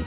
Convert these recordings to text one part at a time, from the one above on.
complique.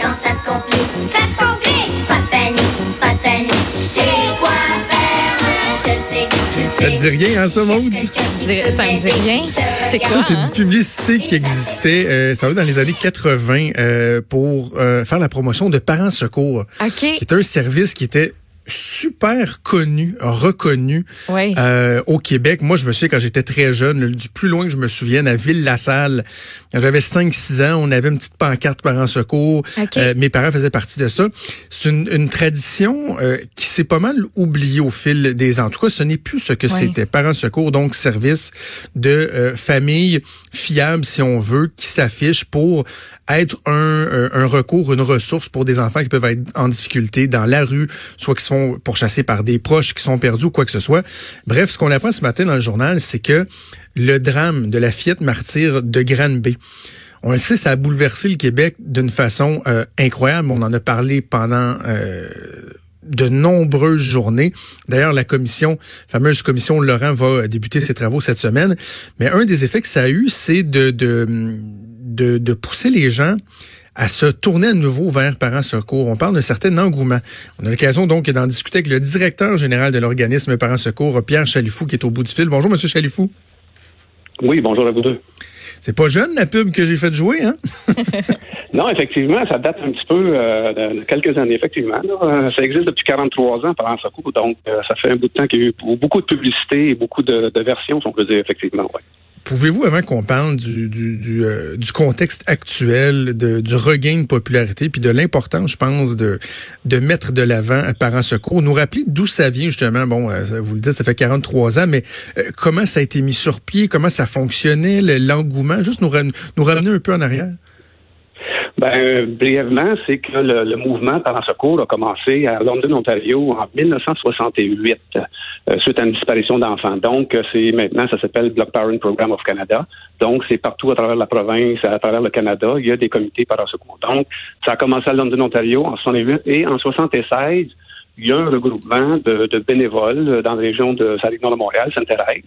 Quand ça se complique, ça se complique. Pas de panique, pas de panique. C'est quoi faire? Je sais que tu sais. Ça te dit rien, hein, ça, Maud? Ça me dit rien. C'est quoi, Ça, c'est hein? une publicité qui existait, euh, ça va dans les années 80, euh, pour euh, faire la promotion de Parents Secours, OK. qui était un service qui était super connu, reconnu Oui. euh, au Québec. Moi, je me souviens quand j'étais très jeune, le- du plus loin que je me souvienne, à Ville-la-Salle, quand j'avais 5-6 ans, on avait une petite pancarte Parents Secours. OK. Euh, mes parents faisaient partie de ça. C'est une, une tradition euh, qui s'est pas mal oubliée au fil des ans. En tout cas, ce n'est plus ce que Oui. c'était. Parents Secours, donc service de euh, famille fiable, si on veut, qui s'affiche pour être un, euh, un recours, une ressource pour des enfants qui peuvent être en difficulté dans la rue, soit qui sont pourchassés par des proches, qui sont perdus ou quoi que ce soit. Bref, ce qu'on apprend ce matin dans le journal, c'est que le drame de la fillette martyre de Granby, on le sait, ça a bouleversé le Québec d'une façon euh, incroyable. On en a parlé pendant euh, de nombreuses journées. D'ailleurs, la commission, fameuse commission Laurent, va débuter ses travaux cette semaine. Mais un des effets que ça a eu, c'est de pousser les gens à se tourner à nouveau vers Parents Secours. On parle d'un certain engouement. On a l'occasion donc d'en discuter avec le directeur général de l'organisme Parents Secours, Pierre Chalifou, qui est au bout du fil. Bonjour, Monsieur Chalifou. Oui, bonjour à vous deux. C'est pas jeune la pub que j'ai fait jouer, hein? Non, effectivement, ça date un petit peu euh, de, quelques années, effectivement. là. Euh, Ça existe depuis 43 ans par Secours, donc euh, ça fait un bout de temps qu'il y a eu beaucoup de publicité et beaucoup de, de versions, si on peut dire, effectivement. Ouais. Pouvez-vous, avant qu'on parle du, du, du, euh, du contexte actuel, de, du regain de popularité, puis de l'importance, je pense, de, de mettre de l'avant Parents Secours, nous rappeler d'où ça vient, justement, bon, euh, vous le dites, ça fait 43 ans, mais euh, comment ça a été mis sur pied, comment ça fonctionnait, le- l'engouement, juste nous ramener un peu en arrière? Ben, euh, brièvement, c'est que le, le mouvement Parents Secours a commencé à London, Ontario, en 1968, euh, suite à une disparition d'enfants. Donc, euh, c'est maintenant, ça s'appelle Block Parent Program of Canada. Donc, c'est partout à travers la province, à travers le Canada, il y a des comités Parents Secours. Donc, ça a commencé à London, Ontario, en 68, et en 76, il y a un regroupement de, de bénévoles euh, dans la région de Saint-Nord de Montréal, Sainte-Thérèse,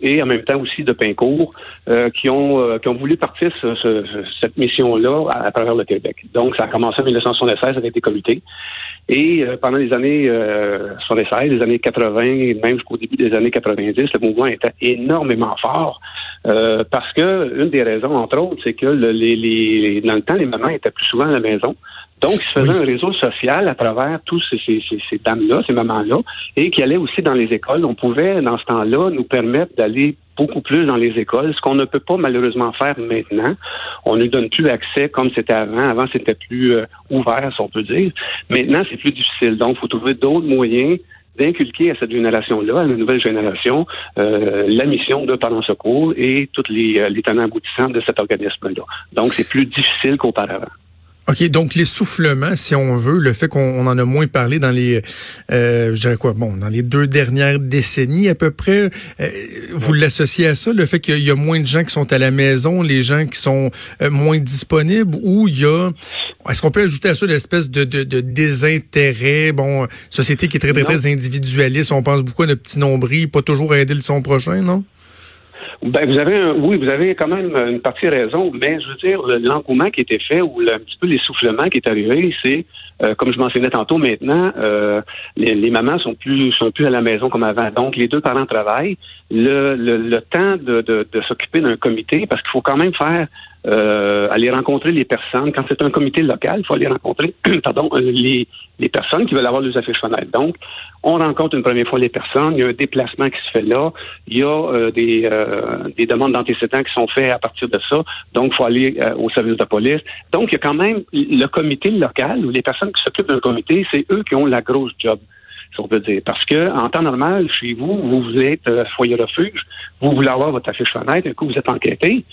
et en même temps aussi de Pincourt, euh, qui ont euh, qui ont voulu partir ce- ce- ce- cette mission-là à, à travers le Québec. Donc, ça a commencé en 1976 avec des comités. Et euh, pendant les années euh, 76, les années 80, et même jusqu'au début des années 90, le mouvement était énormément fort. euh, parce que une des raisons, entre autres, c'est que le- les, les, dans le temps, les mamans étaient plus souvent à la maison. Donc, ils se faisaient un réseau social à travers tous ces, ces, ces, ces dames-là, ces mamans-là, et qui allaient aussi dans les écoles. On pouvait, dans ce temps-là, nous permettre d'aller beaucoup plus dans les écoles, ce qu'on ne peut pas malheureusement faire maintenant. On ne donne plus accès comme c'était avant. Avant, c'était plus euh, ouvert, si on peut dire. Maintenant, c'est plus difficile. Donc, il faut trouver d'autres moyens d'inculquer à cette génération-là, à la nouvelle génération, euh, la mission de Parents Secours et tous les, euh, les tenants aboutissants de cet organisme-là. Donc, c'est plus difficile qu'auparavant. OK, donc l'essoufflement, si on veut, le fait qu'on on en a moins parlé dans les, euh, je dirais quoi, bon, dans les deux dernières décennies à peu près, euh, vous l'associez à ça, le fait qu'il y a moins de gens qui sont à la maison, les gens qui sont euh, moins disponibles, ou il y a, est-ce qu'on peut ajouter à ça l'espèce de, de, de désintérêt, bon, société qui est très, très, Non. très individualiste, on pense beaucoup à notre petit nombril, pas toujours à aider le son prochain, non? Ben, vous avez un, oui, vous avez quand même une partie raison, mais je veux dire, le- l'engouement qui était fait ou le- un petit peu l'essoufflement qui est arrivé, c'est, euh, comme je mentionnais tantôt, maintenant, euh, les, les mamans sont plus sont plus à la maison comme avant. Donc, les deux parents travaillent. Le, le, le temps de, de, de s'occuper d'un comité, parce qu'il faut quand même faire euh, aller rencontrer les personnes. Quand c'est un comité local, il faut aller rencontrer pardon, euh, les, les personnes qui veulent avoir des affiches fenêtres. Donc, on rencontre une première fois les personnes, il y a un déplacement qui se fait là, il y a euh, des, euh, des demandes d'antécédents qui sont faites à partir de ça, donc il faut aller euh, au service de police. Donc, il y a quand même le comité local ou les personnes qui s'occupent d'un comité, c'est eux qui ont la grosse job si on peut dire. Parce que en temps normal, chez vous, vous êtes euh, foyer refuge, vous voulez avoir votre affiche fenêtre, un coup vous êtes enquêté,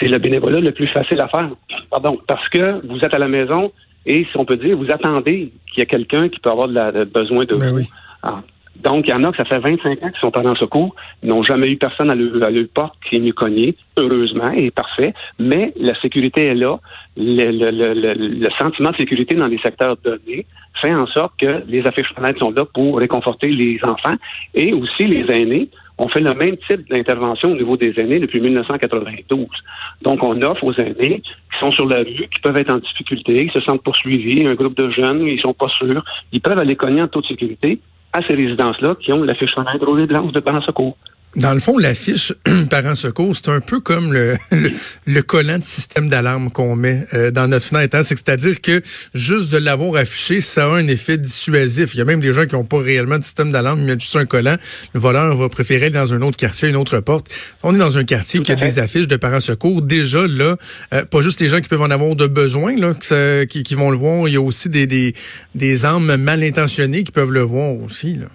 c'est le bénévolat le plus facile à faire. Pardon, parce que vous êtes à la maison et, si on peut dire, vous attendez qu'il y ait quelqu'un qui peut avoir de la, de- besoin de Ben vous. oui. Ah. Donc, il y en a que ça fait 25 ans qu'ils sont en secours, ils n'ont jamais eu personne à leur, à leur porte qui est mieux cogné, heureusement, et parfait, mais la sécurité est là. Le, le, le, le, le sentiment de sécurité dans les secteurs donnés fait en sorte que les affiches fenêtres sont là pour réconforter les enfants et aussi les aînés on fait le même type d'intervention au niveau des aînés depuis 1992. Donc, on offre aux aînés qui sont sur la rue, qui peuvent être en difficulté, qui se sentent poursuivis, un groupe de jeunes, ils sont pas sûrs, ils peuvent aller cogner en toute sécurité à ces résidences-là qui ont la fiche rouge et blanche de parents secours. Dans le fond, l'affiche parents secours, c'est un peu comme le, le, collant de système d'alarme qu'on met euh, dans notre fenêtre. Hein. C'est-à-dire que juste de l'avoir affiché, ça a un effet dissuasif. Il y a même des gens qui n'ont pas réellement de système d'alarme, ils mettent juste un collant. Le voleur va préférer aller dans un autre quartier, une autre porte. On est dans un quartier qui a des affiches de parents secours. Déjà, là, euh, pas juste les gens qui peuvent en avoir de besoin, là, qui, qui, vont le voir. Il y a aussi des, des, des âmes mal intentionnées qui peuvent le voir aussi. Là.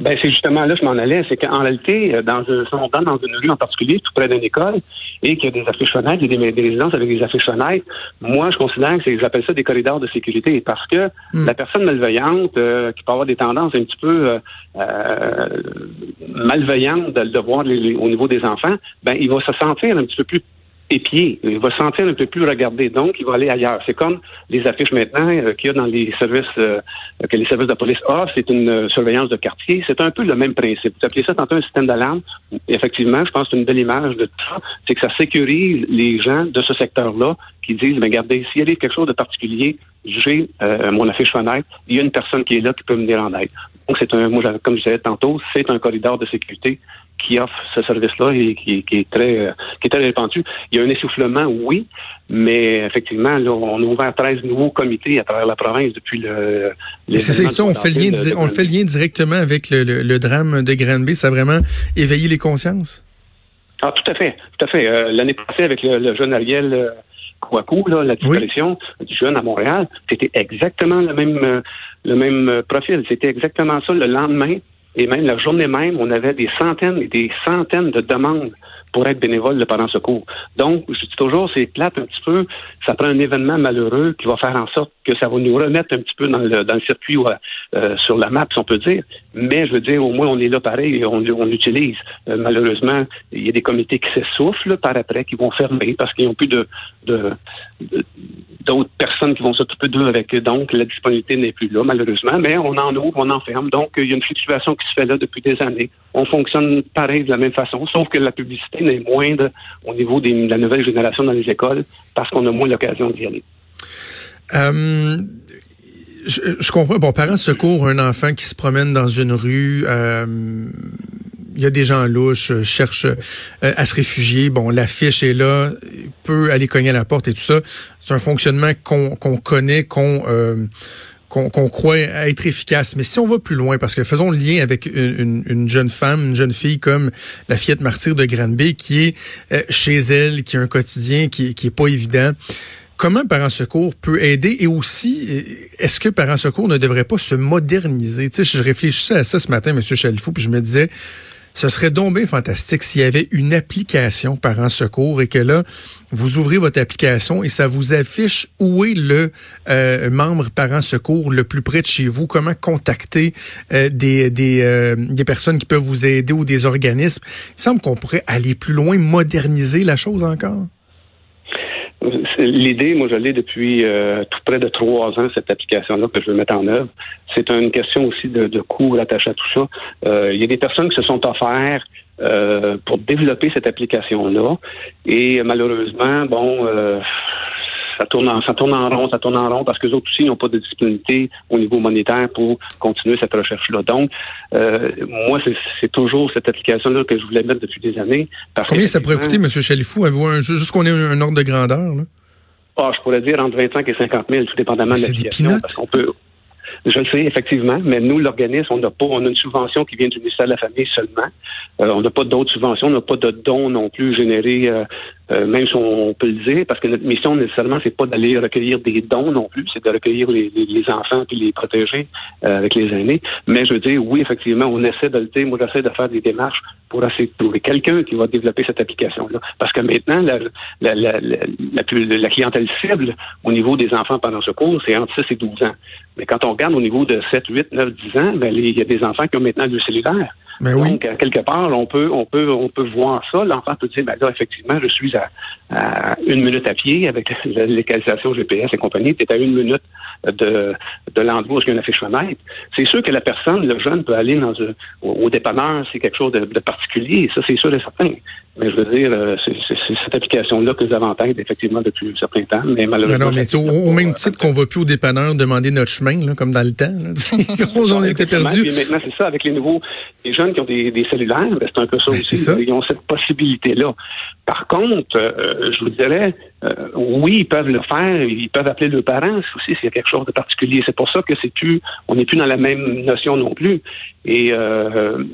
Ben, c'est justement là que je m'en allais. C'est qu'en réalité, euh, dans un, si on dans une rue en particulier, tout près d'une école, et qu'il y a des affiches fenêtres, il y a des, résidences avec des affiches fenêtres, moi, je considère que c'est, j'appelle ça des corridors de sécurité parce que hmm. la personne malveillante, euh, qui peut avoir des tendances un petit peu euh, euh malveillantes de, de voir au niveau des enfants, ben, il va se sentir un petit peu plus épié. Il va se sentir un peu plus regardé, donc il va aller ailleurs. C'est comme les affiches maintenant euh, qu'il y a dans les services euh, que les services de police offrent. C'est une euh, surveillance de quartier. C'est un peu le même principe. Vous appelez ça tantôt un système d'alarme. Effectivement, je pense que c'est une belle image de ça. C'est que ça sécurise les gens de ce secteur-là qui disent, mais regardez, s'il y a quelque chose de particulier, j'ai mon affiche fenêtre, il y a une personne qui est là qui peut me venir en aide. Donc, c'est un, moi, comme je disais tantôt, c'est un corridor de sécurité qui offre ce service-là et qui, est très euh, qui est très répandu. Il y a un essoufflement, oui, mais effectivement, là, on a ouvert 13 nouveaux comités à travers la province depuis le. C'est ça, on fait, le lien, on fait lien directement avec le, drame de Granby. Ça a vraiment éveillé les consciences? Ah, tout à fait, tout à fait. Euh, l'année passée, avec le, jeune Ariel euh, Kouakou, là, la disparition du jeune à Montréal, c'était exactement le même le même profil. C'était exactement ça le lendemain et même la journée même, on avait des centaines et des centaines de demandes pour être bénévole de parents secours. Donc, je dis toujours, c'est plate un petit peu. Ça prend un événement malheureux qui va faire en sorte que ça va nous remettre un petit peu dans le, dans le circuit euh, sur la map, si on peut dire. Mais je veux dire, au moins, on est là pareil on, on l'utilise. Euh, malheureusement, il y a des comités qui s'essoufflent par après, qui vont fermer parce qu'ils n'ont plus de, de, d'autres personnes qui vont s'occuper d'eux avec eux. Donc, la disponibilité n'est plus là, malheureusement. Mais on en ouvre, on en ferme. Donc, il y a une situation qui se fait là depuis des années. On fonctionne pareil de la même façon, sauf que la publicité n'est moindre au niveau de la nouvelle génération dans les écoles parce qu'on a moins l'occasion d'y aller. Euh, je, comprends. Bon, parents secours un enfant qui se promène dans une rue. Euh, il y a des gens louches, euh, cherchent euh, à se réfugier. Bon, l'affiche est là, peut aller cogner à la porte et tout ça. C'est un fonctionnement qu'on connaît, qu'on euh, qu'on croit être efficace. Mais si on va plus loin, parce que faisons le lien avec une, jeune femme, une jeune fille comme la fillette martyre de Granby, qui est chez elle, qui a un quotidien qui, qui est pas évident. Comment Parents Secours peut aider? Et aussi, est-ce que Parents Secours ne devrait pas se moderniser? Tu sais, je réfléchissais à ça ce matin, M. Chalifou, puis je me disais, ce serait donc bien fantastique s'il y avait une application Parents Secours et que là, vous ouvrez votre application et ça vous affiche où est le euh, membre Parents Secours le plus près de chez vous, comment contacter euh, des, des, euh, des personnes qui peuvent vous aider ou des organismes. Il semble qu'on pourrait aller plus loin, moderniser la chose encore. L'idée, moi, je l'ai depuis tout près de trois ans, cette application-là que je veux mettre en œuvre. C'est une question aussi de, de coûts attachés à tout ça. Euh, il y a des personnes qui se sont offertes euh, pour développer cette application-là. Et malheureusement, bon, euh, ça tourne en, ça tourne en rond, ça tourne en rond parce que les autres aussi n'ont pas de disponibilité au niveau monétaire pour continuer cette recherche-là. Donc, euh, moi, c'est toujours cette application-là que je voulais mettre depuis des années. Combien ça pourrait coûter, M. Chalifou? Juste qu'on ait un, ordre de grandeur? Là? Ah, je pourrais dire entre 25 et 50 000, tout dépendamment de l'application. Parce qu'on peut, je le sais, effectivement, mais nous, l'organisme, on n'a pas, on a une subvention qui vient du ministère de la Famille seulement. Euh, on n'a pas d'autres subventions, on n'a pas de dons non plus générés euh, euh, même si on, peut le dire, parce que notre mission nécessairement, c'est pas d'aller recueillir des dons non plus, c'est de recueillir les, enfants puis les protéger euh, avec les aînés. Mais je veux dire, oui, effectivement, on essaie de le dire. Moi, j'essaie de faire des démarches pour essayer de trouver quelqu'un qui va développer cette application-là. Parce que maintenant, la, la, la, la, clientèle cible au niveau des enfants pendant ce cours, c'est entre 6 et 12 ans. Mais quand on regarde au niveau de 7, 8, 9, 10 ans, ben, il y a des enfants qui ont maintenant le cellulaire. Ben Donc, quelque part, on peut, on peut, on peut voir ça. L'enfant peut dire, ben là, effectivement, je suis à, à une minute à pied avec la localisation GPS et compagnie, tu es à une minute de, de l'endroit où il y a une affiche fenêtre. C'est sûr que la personne, le jeune, peut aller dans un, au, dépanneur, c'est quelque chose de, de particulier, ça c'est sûr et certain. Mais je veux dire, euh, c'est cette application-là que nous avons en tête, effectivement, depuis un certain temps. Mais malheureusement. Non, mais au, même titre qu'on va plus au dépanneur demander notre chemin, là, comme dans le temps. on était perdus. maintenant, c'est ça, avec les nouveaux, les jeunes qui ont des, des cellulaires, ben, c'est un peu ça ben, aussi. Ça. Ils ont cette possibilité-là. Par contre, euh, je vous dirais, euh, oui, ils peuvent le faire, ils peuvent appeler leurs parents aussi s'il y a quelque chose de particulier. C'est pour ça que c'est plus, on n'est plus dans la même notion non plus. Et euh,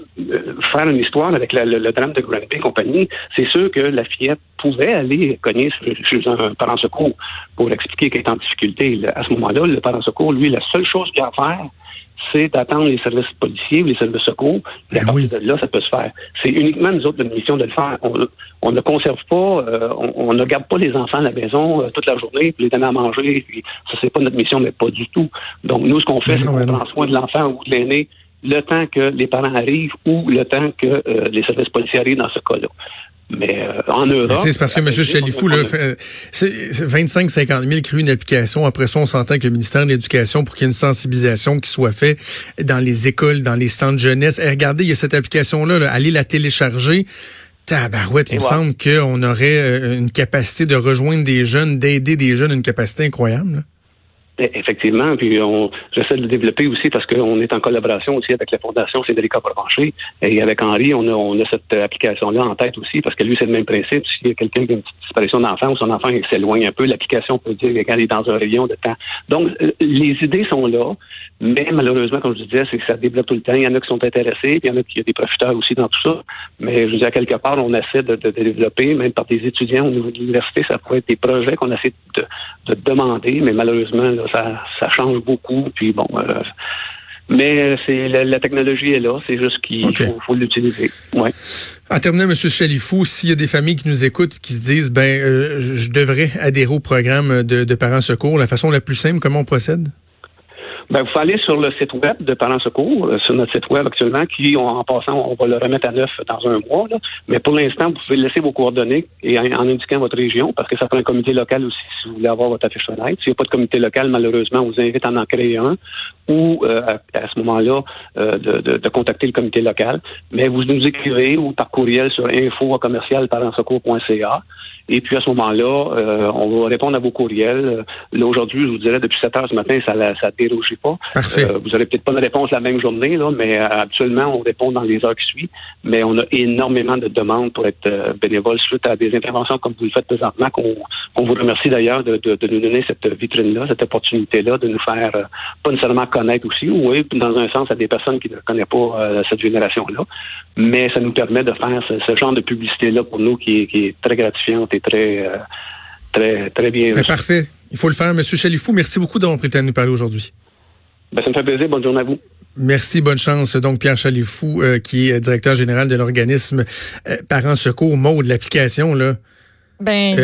faire une histoire avec le, drame de Granby et compagnie, c'est sûr que la fillette pouvait aller cogner chez un parent secours pour expliquer qu'elle est en difficulté. À ce moment-là, le parent secours, lui, la seule chose qu'il a à faire, c'est d'attendre les services policiers ou les services secours. Et à ben partir de là, ça peut se faire. C'est uniquement nous autres notre mission de le faire. On, ne conserve pas, euh, on, ne garde pas les enfants à la maison euh, toute la journée, puis les donner à manger. Puis ça, c'est pas notre mission, mais pas du tout. Donc, nous, ce qu'on fait, c'est qu'on prend soin de l'enfant ou de l'aîné le temps que les parents arrivent ou le temps que euh, les services policiers arrivent dans ce cas-là. Mais euh, en Europe. C'est parce que M. Chalifou, là, 25-50 000 crée une application. Après ça, on s'entend que le ministère de l'Éducation, pour qu'il y ait une sensibilisation qui soit faite dans les écoles, dans les centres jeunesse. Et regardez, il y a cette application-là, allez la télécharger. Tabarouette, il me semble qu'on aurait euh, une capacité de rejoindre des jeunes, d'aider des jeunes, une capacité incroyable. Effectivement, puis on j'essaie de le développer aussi parce qu'on est en collaboration aussi avec la Fondation Cédric Provencher et avec Henri, on a, on a cette application-là en tête aussi parce que lui, c'est le même principe. S'il y a quelqu'un qui a une petite disparition d'enfant ou son enfant s'éloigne un peu, l'application peut dire qu'il est dans un rayon de temps. Donc, euh, les idées sont là, mais malheureusement, comme je disais, c'est que ça développe tout le temps. Il y en a qui sont intéressés, puis il y en a qui ont des profiteurs aussi dans tout ça. Mais je veux dire, quelque part, on essaie de, de, développer, même par des étudiants au niveau de l'université, ça pourrait être des projets qu'on essaie de, de demander, mais malheureusement, ça, ça change beaucoup. Puis bon, euh, mais c'est la, technologie est là, c'est juste qu'il faut, l'utiliser. Ouais. En terminant, M. Chalifou, s'il y a des familles qui nous écoutent qui se disent ben euh, je devrais adhérer au programme de, de parents secours, la façon la plus simple, comment on procède? Ben, vous allez sur le site web de Parents Secours, euh, sur notre site web actuellement, qui, en passant, on va le remettre à neuf dans un mois. Là. Mais pour l'instant, vous pouvez laisser vos coordonnées et en, indiquant votre région, parce que ça prend un comité local aussi si vous voulez avoir votre affiche fenêtre. S'il n'y a pas de comité local, malheureusement, on vous invite à en créer un ou euh, à, ce moment-là euh, de, de, de, contacter le comité local. Mais vous nous écrivez ou par courriel sur info commercial et puis à ce moment-là, euh, on va répondre à vos courriels. Là aujourd'hui, je vous dirais depuis 7 heures ce matin, ça ça dérougit pas. Euh, vous n'aurez peut-être pas une réponse la même journée, là, mais euh, habituellement on répond dans les heures qui suivent. Mais on a énormément de demandes pour être euh, bénévole suite à des interventions comme vous le faites présentement. Qu'on on vous remercie d'ailleurs de, de, de, nous donner cette vitrine-là, cette opportunité-là, de nous faire pas nécessairement connaître aussi, oui, dans un sens à des personnes qui ne connaissent pas cette génération-là. Mais ça nous permet de faire ce, ce genre de publicité-là pour nous qui est, qui est très gratifiante très, euh, très, très bien. Parfait. Il faut le faire. Monsieur Chalifou, merci beaucoup d'avoir pris le temps de nous parler aujourd'hui. Ben, ça me fait plaisir. Bonne journée à vous. Merci, bonne chance. Donc, Pierre Chalifou, euh, qui est directeur général de l'organisme euh, Parents Secours, de l'application, là. Ben...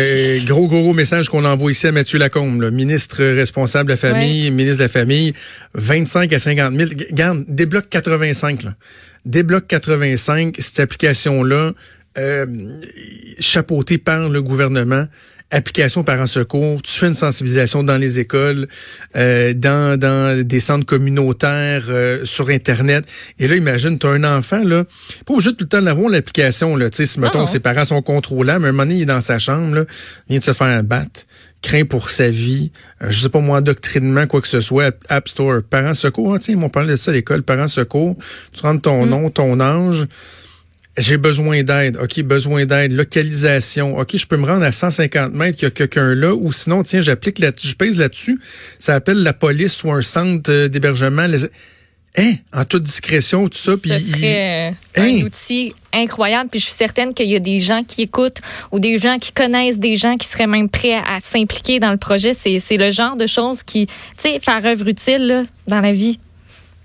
gros, gros message qu'on envoie ici à Mathieu Lacombe, ministre responsable de la famille, ministre de la famille, 25 à 50 000. Garde, débloque 85, là. Débloque 85, cette application-là, euh, chapeauté par le gouvernement, application par un secours, tu fais une sensibilisation dans les écoles, euh, dans, dans des centres communautaires, euh, sur Internet. Et là, imagine, tu as un enfant, là, pas obligé tout le temps d'avoir l'application, là, tu sais, si, mettons, ses parents sont contrôlants, mais un moment donné, il est dans sa chambre, là, vient de se faire un bat, craint pour sa vie, euh, je sais pas moi, doctrinement, quoi que ce soit, App Store, parents secours, hein, tiens, ils m'ont parlé de ça à l'école, parents secours, tu rentres ton mm. nom, ton âge, j'ai besoin d'aide. OK, besoin d'aide. Localisation. OK, je peux me rendre à 150 mètres, il y a quelqu'un là. Ou sinon, tiens, j'applique là-dessus, je pèse là-dessus. Ça appelle la police ou un centre euh, d'hébergement. Hein? En toute discrétion, tout ça. Ce serait euh, un hein? outil incroyable. Puis je suis certaine qu'il y a des gens qui écoutent ou des gens qui connaissent des gens qui seraient même prêts à, s'impliquer dans le projet. C'est le genre de choses qui, tu sais, faire œuvre utile là, dans la vie.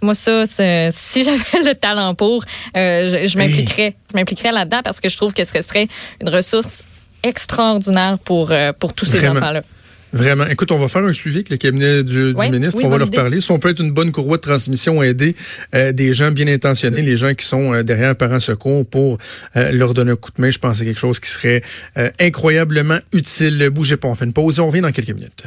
Moi, ça, si j'avais le talent pour, euh, je, m'impliquerais. Je m'impliquerais là-dedans parce que je trouve que ce serait une ressource extraordinaire pour, euh, pour tous ces enfants-là. Vraiment. Écoute, on va faire un suivi avec le cabinet du, ministre. on va leur parler. Si on peut être une bonne courroie de transmission, aider euh, des gens bien intentionnés, les gens qui sont euh, derrière Parents Secours pour euh, leur donner un coup de main, je pense que c'est quelque chose qui serait incroyablement utile. Bougez pas, on fait une pause et on revient dans quelques minutes.